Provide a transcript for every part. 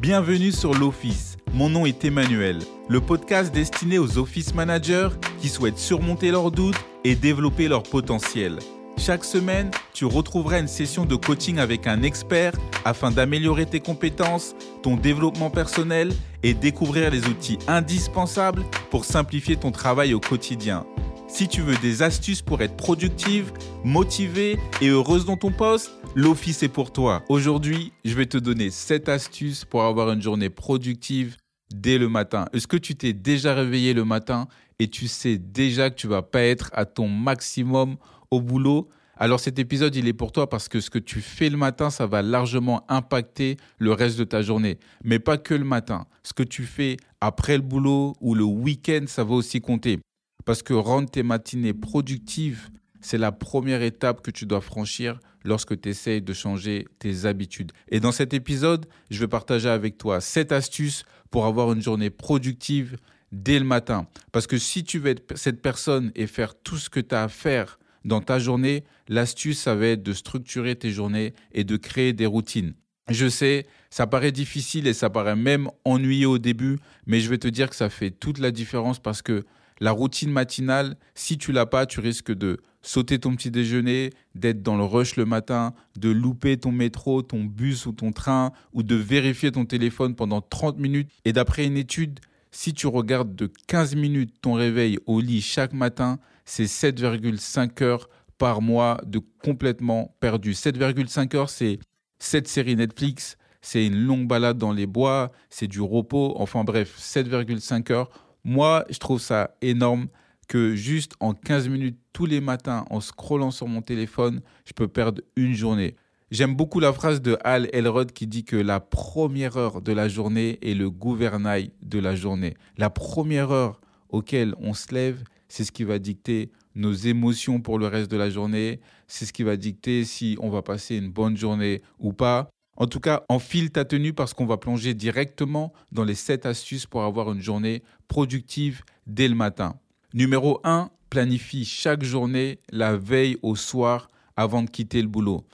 Bienvenue sur l'Office. Mon nom est Emmanuel, le podcast destiné aux office managers qui souhaitent surmonter leurs doutes et développer leur potentiel. Chaque semaine, tu retrouveras une session de coaching avec un expert afin d'améliorer tes compétences, ton développement personnel et découvrir les outils indispensables pour simplifier ton travail au quotidien. Si tu veux des astuces pour être productive, motivée et heureuse dans ton poste, l'Office est pour toi. Aujourd'hui, je vais te donner 7 astuces pour avoir une journée productive dès le matin. Est-ce que tu t'es déjà réveillé le matin et tu sais déjà que tu vas pas être à ton maximum au boulot? Alors cet épisode, il est pour toi parce que ce que tu fais le matin, ça va largement impacter le reste de ta journée. Mais pas que le matin. Ce que tu fais après le boulot ou le week-end, ça va aussi compter. Parce que rendre tes matinées productives, c'est la première étape que tu dois franchir lorsque tu essayes de changer tes habitudes. Et dans cet épisode, je vais partager avec toi 7 astuces pour avoir une journée productive dès le matin. Parce que si tu veux être cette personne et faire tout ce que tu as à faire dans ta journée, l'astuce, ça va être de structurer tes journées et de créer des routines. Je sais, ça paraît difficile et ça paraît même ennuyeux au début, mais je vais te dire que ça fait toute la différence parce que la routine matinale, si tu l'as pas, tu risques de sauter ton petit déjeuner, d'être dans le rush le matin, de louper ton métro, ton bus ou ton train, ou de vérifier ton téléphone pendant 30 minutes. Et d'après une étude, si tu regardes de 15 minutes ton réveil au lit chaque matin, c'est 7,5 heures par mois de complètement perdu. 7,5 heures, c'est 7 séries Netflix, c'est une longue balade dans les bois, c'est du repos, enfin bref, 7,5 heures. Moi, je trouve ça énorme que juste en 15 minutes tous les matins, en scrollant sur mon téléphone, je peux perdre une journée. J'aime beaucoup la phrase de Al Elrod qui dit que la première heure de la journée est le gouvernail de la journée. La première heure auquel on se lève, c'est ce qui va dicter nos émotions pour le reste de la journée, c'est ce qui va dicter si on va passer une bonne journée ou pas. En tout cas, enfile ta tenue parce qu'on va plonger directement dans les 7 astuces pour avoir une journée productive dès le matin. Numéro 1, planifie chaque journée la veille au soir avant de quitter le boulot.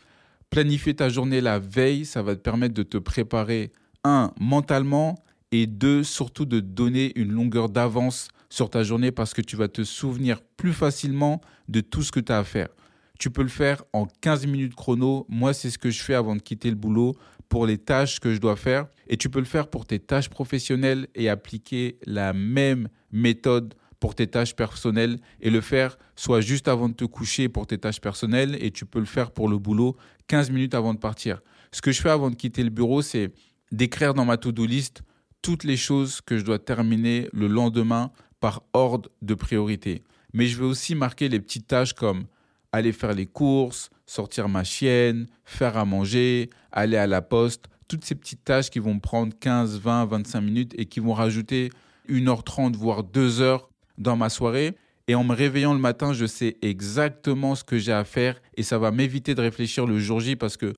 Planifier ta journée la veille, ça va te permettre de te préparer, un, mentalement, et deux, surtout de donner une longueur d'avance sur ta journée parce que tu vas te souvenir plus facilement de tout ce que tu as à faire. Tu peux le faire en 15 minutes chrono. Moi, c'est ce que je fais avant de quitter le boulot pour les tâches que je dois faire. Et tu peux le faire pour tes tâches professionnelles et appliquer la même méthode pour tes tâches personnelles et le faire soit juste avant de te coucher pour tes tâches personnelles et tu peux le faire pour le boulot 15 minutes avant de partir. Ce que je fais avant de quitter le bureau, c'est d'écrire dans ma to-do list toutes les choses que je dois terminer le lendemain par ordre de priorité. Mais je vais aussi marquer les petites tâches comme aller faire les courses, sortir ma chienne, faire à manger, aller à la poste, toutes ces petites tâches qui vont prendre 15, 20, 25 minutes et qui vont rajouter 1h30 voire 2 heures dans ma soirée. Et en me réveillant le matin, je sais exactement ce que j'ai à faire et ça va m'éviter de réfléchir le jour J parce que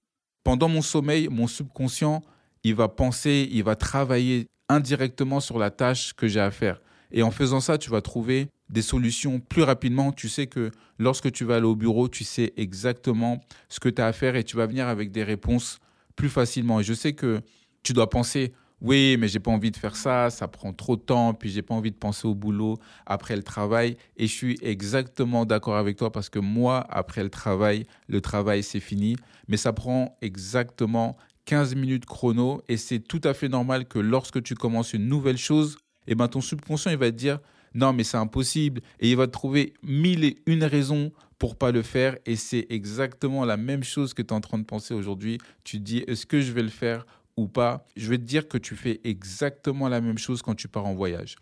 pendant mon sommeil, mon subconscient, il va penser, il va travailler indirectement sur la tâche que j'ai à faire. Et en faisant ça, tu vas trouver des solutions plus rapidement. Tu sais que lorsque tu vas aller au bureau, tu sais exactement ce que tu as à faire et tu vas venir avec des réponses plus facilement. Et je sais que tu dois penser, oui, mais j'ai pas envie de faire ça, ça prend trop de temps, puis j'ai pas envie de penser au boulot après le travail. Et je suis exactement d'accord avec toi parce que moi, après le travail, le travail c'est fini, mais ça prend exactement 15 minutes chrono et c'est tout à fait normal que lorsque tu commences une nouvelle chose, eh ben ton subconscient il va te dire non mais c'est impossible et il va trouver mille et une raisons pour pas le faire et c'est exactement la même chose que tu es en train de penser aujourd'hui. Tu dis est-ce que je vais le faire ou pas? Je vais te dire que tu fais exactement la même chose quand tu pars en voyage.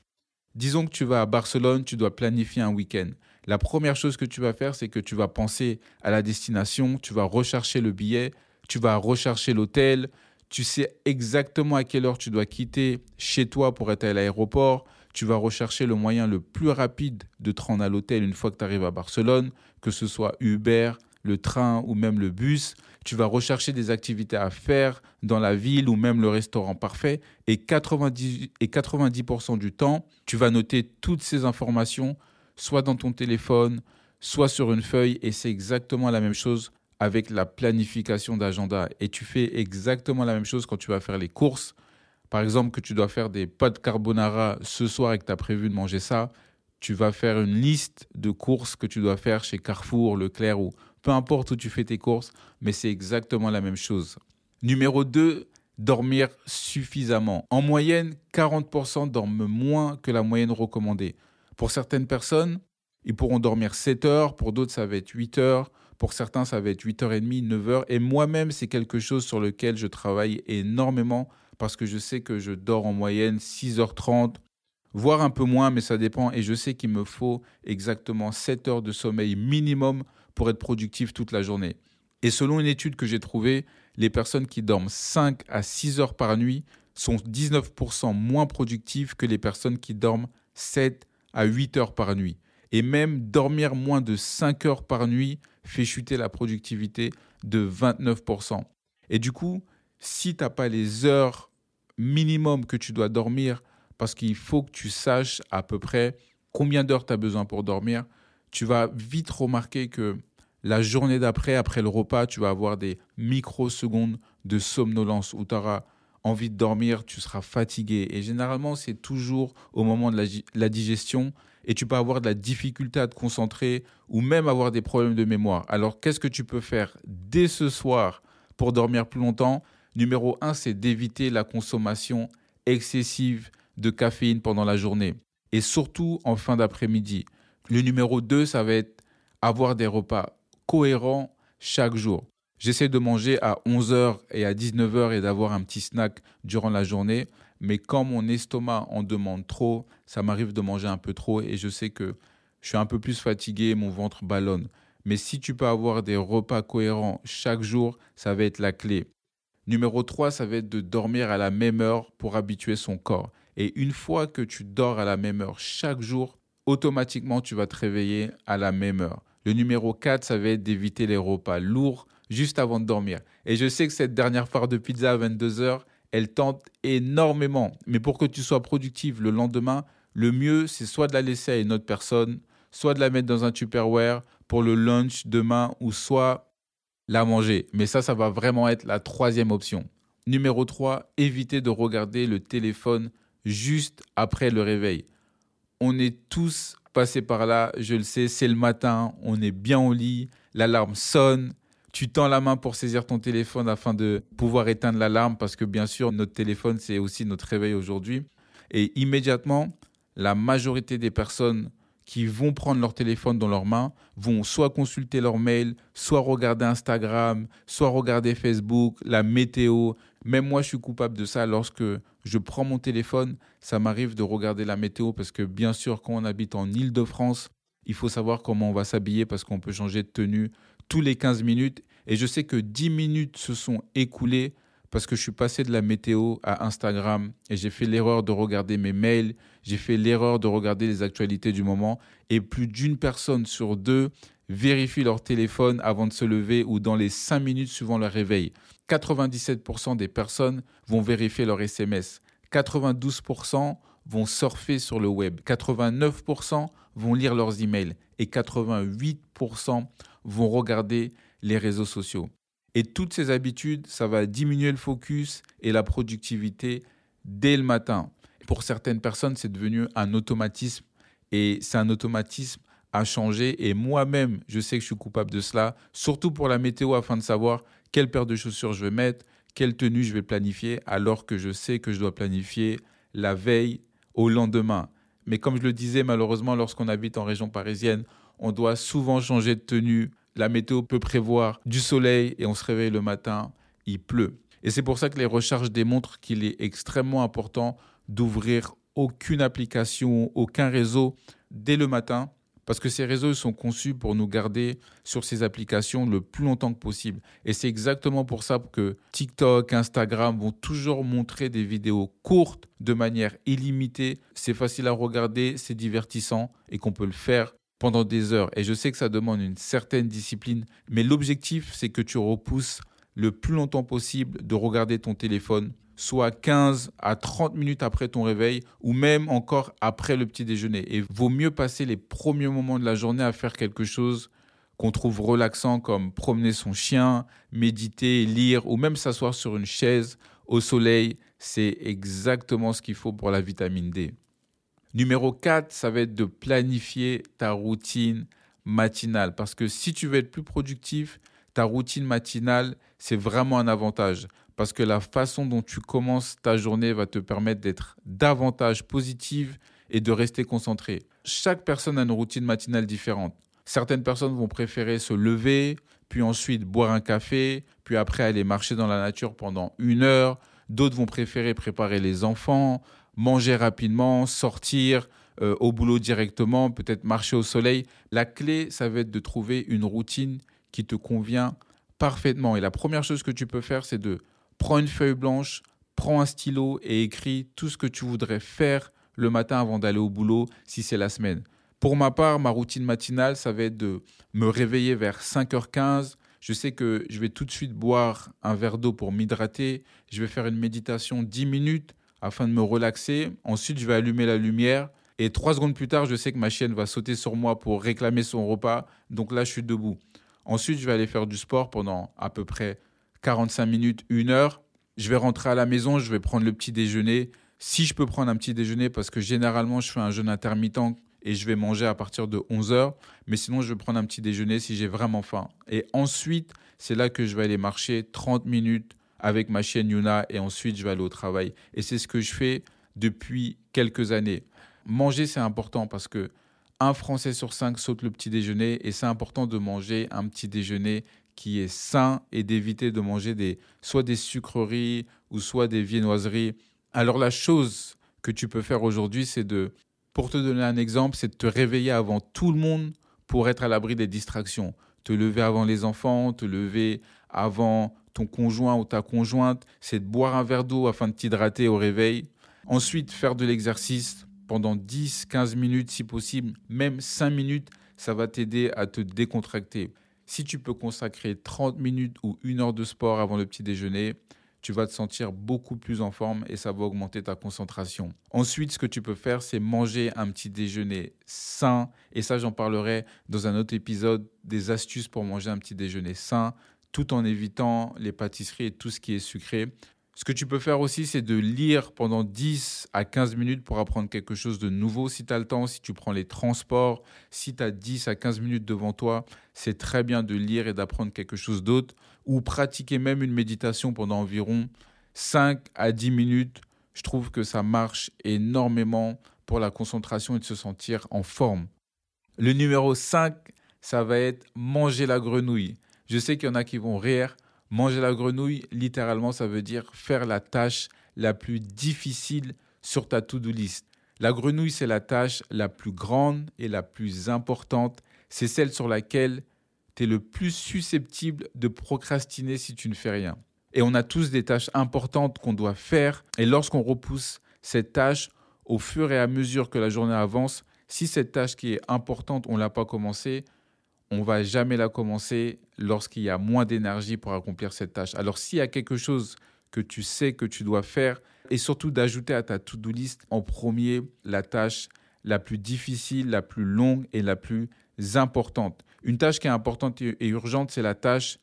Disons que tu vas à Barcelone, tu dois planifier un week-end. La première chose que tu vas faire, c'est que tu vas penser à la destination, tu vas rechercher le billet, tu vas rechercher l'hôtel, tu sais exactement à quelle heure tu dois quitter chez toi pour être à l'aéroport. Tu vas rechercher le moyen le plus rapide de te rendre à l'hôtel une fois que tu arrives à Barcelone, que ce soit Uber, le train ou même le bus. Tu vas rechercher des activités à faire dans la ville ou même le restaurant parfait. Et 90%, et 90 du temps, tu vas noter toutes ces informations, soit dans ton téléphone, soit sur une feuille. Et c'est exactement la même chose avec la planification d'agenda. Et tu fais exactement la même chose quand tu vas faire les courses. Par exemple, que tu dois faire des pâtes carbonara ce soir et que tu as prévu de manger ça, tu vas faire une liste de courses que tu dois faire chez Carrefour, Leclerc ou peu importe où tu fais tes courses, mais c'est exactement la même chose. Numéro 2, dormir suffisamment. En moyenne, 40% dorment moins que la moyenne recommandée. Pour certaines personnes, ils pourront dormir 7 heures, pour d'autres, ça va être 8 heures, pour certains, ça va être 8h30, 9h. Et moi-même, c'est quelque chose sur lequel je travaille énormément parce que je sais que je dors en moyenne 6h30, voire un peu moins, mais ça dépend. Et je sais qu'il me faut exactement 7 heures de sommeil minimum pour être productif toute la journée. Et selon une étude que j'ai trouvée, les personnes qui dorment 5 à 6 heures par nuit sont 19% moins productives que les personnes qui dorment 7 à 8 heures par nuit. Et même dormir moins de 5 heures par nuit fait chuter la productivité de 29%. Et du coup, si tu n'as pas les heures minimum que tu dois dormir, parce qu'il faut que tu saches à peu près combien d'heures tu as besoin pour dormir, tu vas vite remarquer que la journée d'après, après le repas, tu vas avoir des microsecondes de somnolence où tu auras envie de dormir, tu seras fatigué. Et généralement, c'est toujours au moment de la, digestion et tu peux avoir de la difficulté à te concentrer ou même avoir des problèmes de mémoire. Alors, qu'est-ce que tu peux faire dès ce soir pour dormir plus longtemps? Numéro un, c'est d'éviter la consommation excessive de caféine pendant la journée et surtout en fin d'après-midi. Le numéro 2, ça va être avoir des repas cohérents chaque jour. J'essaie de manger à 11h et à 19h et d'avoir un petit snack durant la journée. Mais quand mon estomac en demande trop, ça m'arrive de manger un peu trop et je sais que je suis un peu plus fatigué, mon ventre ballonne. Mais si tu peux avoir des repas cohérents chaque jour, ça va être la clé. Numéro 3, ça va être de dormir à la même heure pour habituer son corps. Et une fois que tu dors à la même heure chaque jour, automatiquement tu vas te réveiller à la même heure. Le numéro 4, ça va être d'éviter les repas lourds juste avant de dormir. Et je sais que cette dernière part de pizza à 22 heures, elle tente énormément. Mais pour que tu sois productif le lendemain, le mieux, c'est soit de la laisser à une autre personne, soit de la mettre dans un Tupperware pour le lunch demain, ou soit la manger. Mais ça, ça va vraiment être la troisième option. Numéro 3, éviter de regarder le téléphone juste après le réveil. On est tous passés par là, je le sais, c'est le matin, on est bien au lit, l'alarme sonne, tu tends la main pour saisir ton téléphone afin de pouvoir éteindre l'alarme parce que bien sûr, notre téléphone, c'est aussi notre réveil aujourd'hui. Et immédiatement, la majorité des personnes qui vont prendre leur téléphone dans leurs mains vont soit consulter leur mail, soit regarder Instagram, soit regarder Facebook, la météo. Même moi, je suis coupable de ça lorsque je prends mon téléphone, ça m'arrive de regarder la météo parce que bien sûr, quand on habite en Île-de-France, il faut savoir comment on va s'habiller parce qu'on peut changer de tenue tous les 15 minutes. Et je sais que 10 minutes se sont écoulées parce que je suis passé de la météo à Instagram et j'ai fait l'erreur de regarder mes mails, j'ai fait l'erreur de regarder les actualités du moment et plus d'une personne sur deux vérifie leur téléphone avant de se lever ou dans les 5 minutes suivant leur réveil. 97% des personnes vont vérifier leur SMS. 92% vont surfer sur le web. 89% vont lire leurs emails. Et 88% vont regarder les réseaux sociaux. Et toutes ces habitudes, ça va diminuer le focus et la productivité dès le matin. Pour certaines personnes, c'est devenu un automatisme et c'est un automatisme à changer. Et moi-même, je sais que je suis coupable de cela, surtout pour la météo, afin de savoir quelle paire de chaussures je vais mettre, quelle tenue je vais planifier, alors que je sais que je dois planifier la veille au lendemain. Mais comme je le disais, malheureusement, lorsqu'on habite en région parisienne, on doit souvent changer de tenue la météo peut prévoir du soleil et on se réveille le matin, il pleut. Et c'est pour ça que les recherches démontrent qu'il est extrêmement important d'ouvrir aucune application, aucun réseau dès le matin, parce que ces réseaux sont conçus pour nous garder sur ces applications le plus longtemps que possible. Et c'est exactement pour ça que TikTok, Instagram vont toujours montrer des vidéos courtes de manière illimitée. C'est facile à regarder, c'est divertissant et qu'on peut le faire pendant des heures. Et je sais que ça demande une certaine discipline, mais l'objectif, c'est que tu repousses le plus longtemps possible de regarder ton téléphone, soit 15 à 30 minutes après ton réveil, ou même encore après le petit déjeuner. Et vaut mieux passer les premiers moments de la journée à faire quelque chose qu'on trouve relaxant, comme promener son chien, méditer, lire, ou même s'asseoir sur une chaise au soleil. c'est exactement ce qu'il faut pour la vitamine D. Numéro 4, ça va être de planifier ta routine matinale. Parce que si tu veux être plus productif, ta routine matinale, c'est vraiment un avantage. Parce que la façon dont tu commences ta journée va te permettre d'être davantage positive et de rester concentré. Chaque personne a une routine matinale différente. Certaines personnes vont préférer se lever, puis ensuite boire un café, puis après aller marcher dans la nature pendant une heure. D'autres vont préférer préparer les enfants, manger rapidement, sortir euh, au boulot directement, peut-être marcher au soleil. La clé, ça va être de trouver une routine qui te convient parfaitement. Et la première chose que tu peux faire, c'est de prendre une feuille blanche, prends un stylo et écris tout ce que tu voudrais faire le matin avant d'aller au boulot si c'est la semaine. Pour ma part, ma routine matinale, ça va être de me réveiller vers 5h15. Je sais que je vais tout de suite boire un verre d'eau pour m'hydrater. Je vais faire une méditation 10 minutes afin de me relaxer. Ensuite, je vais allumer la lumière. Et trois secondes plus tard, je sais que ma chienne va sauter sur moi pour réclamer son repas. Donc là, je suis debout. Ensuite, je vais aller faire du sport pendant à peu près 45 minutes, une heure. Je vais rentrer à la maison, je vais prendre le petit déjeuner. Si je peux prendre un petit déjeuner, parce que généralement, je fais un jeûne intermittent et je vais manger à partir de 11 heures. Mais sinon, je vais prendre un petit déjeuner si j'ai vraiment faim. Et ensuite, c'est là que je vais aller marcher 30 minutes avec ma chienne Yuna et ensuite je vais aller au travail. Et c'est ce que je fais depuis quelques années. Manger, c'est important parce que un Français sur cinq saute le petit déjeuner et c'est important de manger un petit déjeuner qui est sain et d'éviter de manger des, soit des sucreries ou soit des viennoiseries. Alors la chose que tu peux faire aujourd'hui, c'est de, pour te donner un exemple, c'est de te réveiller avant tout le monde pour être à l'abri des distractions. Te lever avant les enfants, te lever avant ton conjoint ou ta conjointe, c'est de boire un verre d'eau afin de t'hydrater au réveil. Ensuite, faire de l'exercice pendant 10, 15 minutes si possible, même 5 minutes, ça va t'aider à te décontracter. Si tu peux consacrer 30 minutes ou une heure de sport avant le petit déjeuner, tu vas te sentir beaucoup plus en forme et ça va augmenter ta concentration. Ensuite, ce que tu peux faire, c'est manger un petit déjeuner sain. Et ça, j'en parlerai dans un autre épisode des astuces pour manger un petit déjeuner sain tout en évitant les pâtisseries et tout ce qui est sucré. Ce que tu peux faire aussi, c'est de lire pendant 10 à 15 minutes pour apprendre quelque chose de nouveau si tu as le temps, si tu prends les transports, si tu as 10 à 15 minutes devant toi, c'est très bien de lire et d'apprendre quelque chose d'autre ou pratiquer même une méditation pendant environ 5 à 10 minutes. Je trouve que ça marche énormément pour la concentration et de se sentir en forme. Le numéro 5, ça va être manger la grenouille. Je sais qu'il y en a qui vont rire. Manger la grenouille, littéralement, ça veut dire faire la tâche la plus difficile sur ta to-do list. La grenouille, c'est la tâche la plus grande et la plus importante. C'est celle sur laquelle tu es le plus susceptible de procrastiner si tu ne fais rien. Et on a tous des tâches importantes qu'on doit faire. Et lorsqu'on repousse cette tâche, au fur et à mesure que la journée avance, si cette tâche qui est importante, on ne l'a pas commencée, on va jamais la commencer lorsqu'il y a moins d'énergie pour accomplir cette tâche. Alors s'il y a quelque chose que tu sais que tu dois faire, et surtout d'ajouter à ta to-do list en premier la tâche la plus difficile, la plus longue et la plus importante. Une tâche qui est importante et urgente, c'est la tâche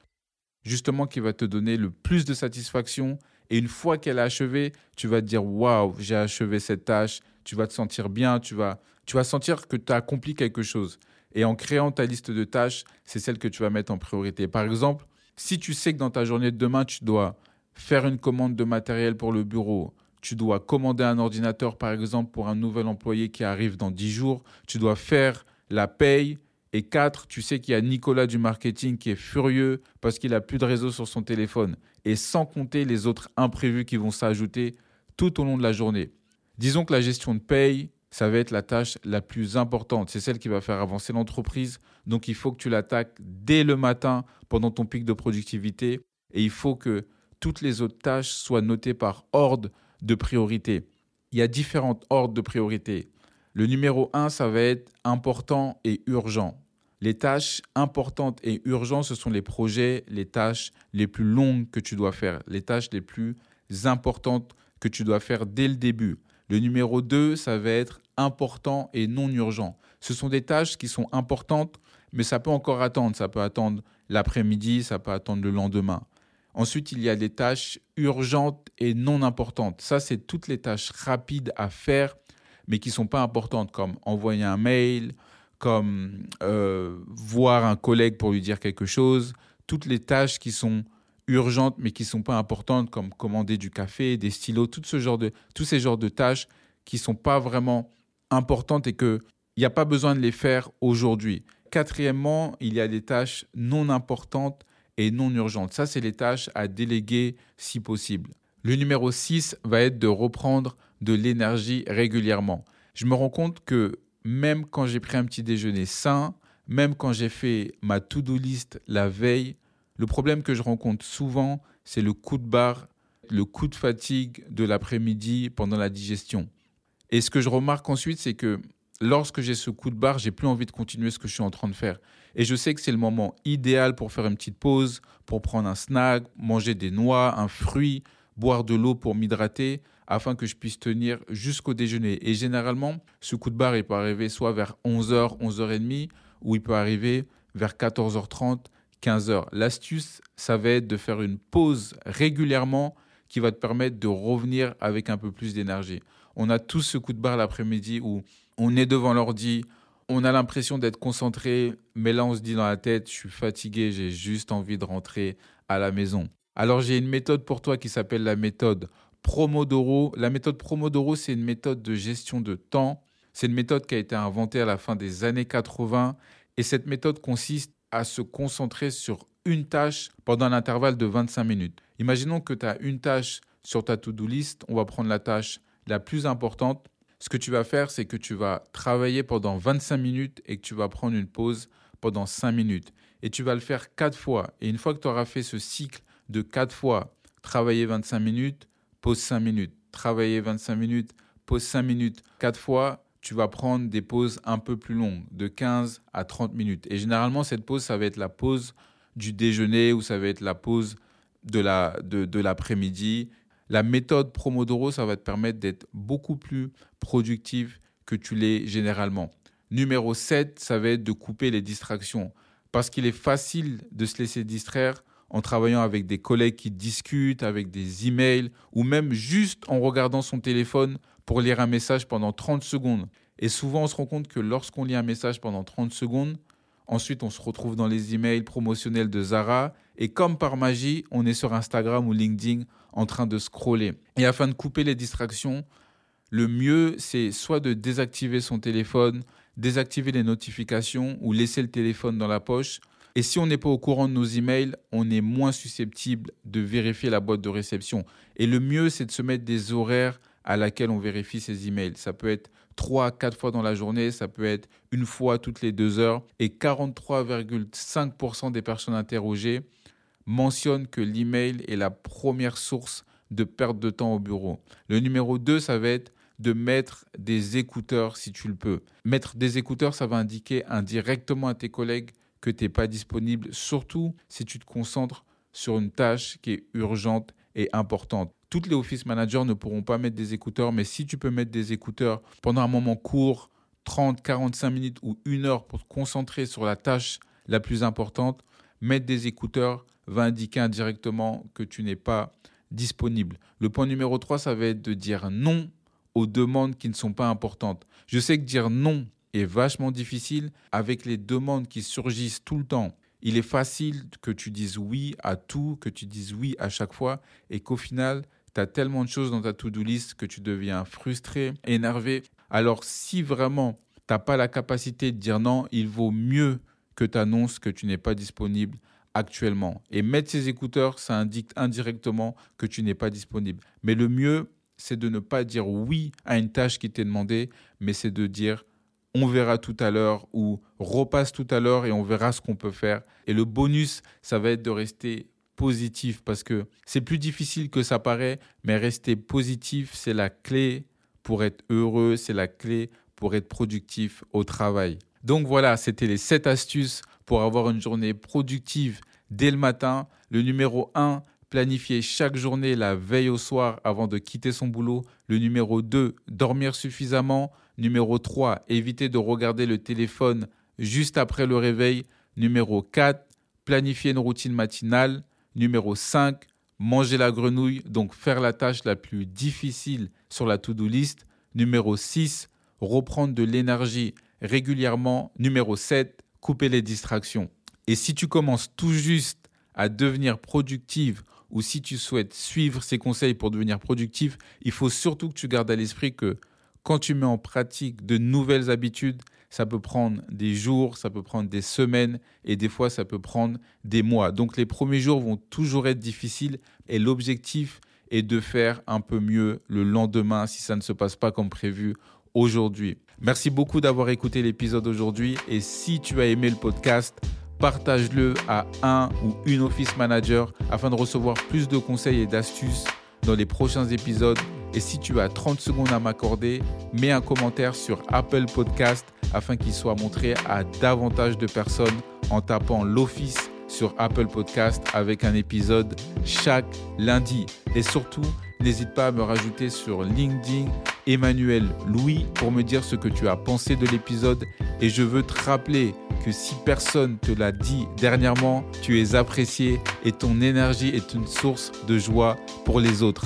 justement qui va te donner le plus de satisfaction. Et une fois qu'elle est achevée, tu vas te dire waouh, j'ai achevé cette tâche. Tu vas te sentir bien, tu vas, tu vas sentir que tu as accompli quelque chose. Et en créant ta liste de tâches, c'est celle que tu vas mettre en priorité. Par exemple, si tu sais que dans ta journée de demain, tu dois faire une commande de matériel pour le bureau, tu dois commander un ordinateur, par exemple, pour un nouvel employé qui arrive dans 10 jours, tu dois faire la paye. Et quatre, tu sais qu'il y a Nicolas du marketing qui est furieux parce qu'il a plus de réseau sur son téléphone. Et sans compter les autres imprévus qui vont s'ajouter tout au long de la journée. Disons que la gestion de paye, ça va être la tâche la plus importante. C'est celle qui va faire avancer l'entreprise. Donc il faut que tu l'attaques dès le matin pendant ton pic de productivité. Et il faut que toutes les autres tâches soient notées par ordre de priorité. Il y a différentes ordres de priorité. Le numéro 1, ça va être important et urgent. Les tâches importantes et urgentes, ce sont les projets, les tâches les plus longues que tu dois faire, les tâches les plus importantes que tu dois faire dès le début. Le numéro 2, ça va être important et non urgent. Ce sont des tâches qui sont importantes, mais ça peut encore attendre. Ça peut attendre l'après-midi, ça peut attendre le lendemain. Ensuite, il y a les tâches urgentes et non importantes. Ça, c'est toutes les tâches rapides à faire, mais qui ne sont pas importantes, comme envoyer un mail, comme euh, voir un collègue pour lui dire quelque chose. Toutes les tâches qui sont urgentes, mais qui ne sont pas importantes, comme commander du café, des stylos, tout ce genre de, tous ces genres de tâches qui ne sont pas vraiment importantes et qu'il n'y a pas besoin de les faire aujourd'hui. Quatrièmement, il y a des tâches non importantes et non urgentes. Ça, c'est les tâches à déléguer si possible. Le numéro 6 va être de reprendre de l'énergie régulièrement. Je me rends compte que même quand j'ai pris un petit déjeuner sain, même quand j'ai fait ma to-do list la veille, le problème que je rencontre souvent, c'est le coup de barre, le coup de fatigue de l'après-midi pendant la digestion. Et ce que je remarque ensuite, c'est que lorsque j'ai ce coup de barre, j'ai plus envie de continuer ce que je suis en train de faire. Et je sais que c'est le moment idéal pour faire une petite pause, pour prendre un snack, manger des noix, un fruit, boire de l'eau pour m'hydrater, afin que je puisse tenir jusqu'au déjeuner. Et généralement, ce coup de barre, il peut arriver soit vers 11h, 11h30, ou il peut arriver vers 14h30, 15h. L'astuce, ça va être de faire une pause régulièrement qui va te permettre de revenir avec un peu plus d'énergie. On a tous ce coup de barre l'après-midi où on est devant l'ordi, on a l'impression d'être concentré, mais là on se dit dans la tête, je suis fatigué, j'ai juste envie de rentrer à la maison. Alors j'ai une méthode pour toi qui s'appelle la méthode Promodoro. La méthode Promodoro, c'est une méthode de gestion de temps. C'est une méthode qui a été inventée à la fin des années 80 et cette méthode consiste à se concentrer sur une tâche pendant un intervalle de 25 minutes. Imaginons que tu as une tâche sur ta to-do list, on va prendre la tâche la plus importante ce que tu vas faire, c'est que tu vas travailler pendant 25 minutes et que tu vas prendre une pause pendant 5 minutes. Et tu vas le faire 4 fois. Et une fois que tu auras fait ce cycle de 4 fois, travailler 25 minutes, pause 5 minutes, travailler 25 minutes, pause 5 minutes, 4 fois, tu vas prendre des pauses un peu plus longues, de 15 à 30 minutes. Et généralement, cette pause, ça va être la pause du déjeuner ou ça va être la pause de l'après-midi. La, de, la méthode Promodoro, ça va te permettre d'être beaucoup plus productif que tu l'es généralement. Numéro 7, ça va être de couper les distractions. Parce qu'il est facile de se laisser distraire en travaillant avec des collègues qui discutent, avec des emails, ou même juste en regardant son téléphone pour lire un message pendant 30 secondes. Et souvent, on se rend compte que lorsqu'on lit un message pendant 30 secondes, ensuite on se retrouve dans les emails promotionnels de Zara, et comme par magie, on est sur Instagram ou LinkedIn en train de scroller. Et afin de couper les distractions, le mieux, c'est soit de désactiver son téléphone, désactiver les notifications ou laisser le téléphone dans la poche. Et si on n'est pas au courant de nos emails, on est moins susceptible de vérifier la boîte de réception. Et le mieux, c'est de se mettre des horaires à laquelle on vérifie ses emails. Ça peut être 3 à 4 fois dans la journée, ça peut être une fois toutes les deux heures. Et 43,5% des personnes interrogées mentionnent que l'email est la première source de perte de temps au bureau. Le numéro 2, ça va être de mettre des écouteurs si tu le peux. Mettre des écouteurs, ça va indiquer indirectement à tes collègues que tu n'es pas disponible, surtout si tu te concentres sur une tâche qui est urgente et importante. Toutes les office managers ne pourront pas mettre des écouteurs, mais si tu peux mettre des écouteurs pendant un moment court, 30, 45 minutes ou une heure pour te concentrer sur la tâche la plus importante, mettre des écouteurs va indiquer indirectement que tu n'es pas disponible. Le point numéro 3, ça va être de dire non aux demandes qui ne sont pas importantes. Je sais que dire non est vachement difficile avec les demandes qui surgissent tout le temps. Il est facile que tu dises oui à tout, que tu dises oui à chaque fois et qu'au final, tu as tellement de choses dans ta to-do list que tu deviens frustré, énervé. Alors si vraiment tu n'as pas la capacité de dire non, il vaut mieux que tu annonces que tu n'es pas disponible actuellement. Et mettre ces écouteurs, ça indique indirectement que tu n'es pas disponible. Mais le mieux, c'est de ne pas dire oui à une tâche qui t'est demandée, mais c'est de dire on verra tout à l'heure ou repasse tout à l'heure et on verra ce qu'on peut faire. Et le bonus, ça va être de rester positif parce que c'est plus difficile que ça paraît, mais rester positif, c'est la clé pour être heureux, c'est la clé pour être productif au travail. Donc voilà, c'était les 7 astuces pour avoir une journée productive dès le matin. Le numéro 1, planifier chaque journée la veille au soir avant de quitter son boulot. Le numéro 2, dormir suffisamment. Numéro 3, éviter de regarder le téléphone juste après le réveil. Numéro 4, planifier une routine matinale. Numéro 5, manger la grenouille, donc faire la tâche la plus difficile sur la to-do list. Numéro 6, reprendre de l'énergie régulièrement. Numéro 7, couper les distractions. Et si tu commences tout juste à devenir productive ou si tu souhaites suivre ces conseils pour devenir productif, il faut surtout que tu gardes à l'esprit que quand tu mets en pratique de nouvelles habitudes, ça peut prendre des jours, ça peut prendre des semaines et des fois ça peut prendre des mois. Donc les premiers jours vont toujours être difficiles et l'objectif est de faire un peu mieux le lendemain si ça ne se passe pas comme prévu aujourd'hui. Merci beaucoup d'avoir écouté l'épisode aujourd'hui et si tu as aimé le podcast, partage-le à un ou une office manager afin de recevoir plus de conseils et d'astuces dans les prochains épisodes. Et si tu as 30 secondes à m'accorder, mets un commentaire sur Apple Podcast afin qu'il soit montré à davantage de personnes en tapant l'office sur Apple Podcast avec un épisode chaque lundi. Et surtout, n'hésite pas à me rajouter sur LinkedIn Emmanuel Louis pour me dire ce que tu as pensé de l'épisode. Et je veux te rappeler que si personne te l'a dit dernièrement, tu es apprécié et ton énergie est une source de joie pour les autres.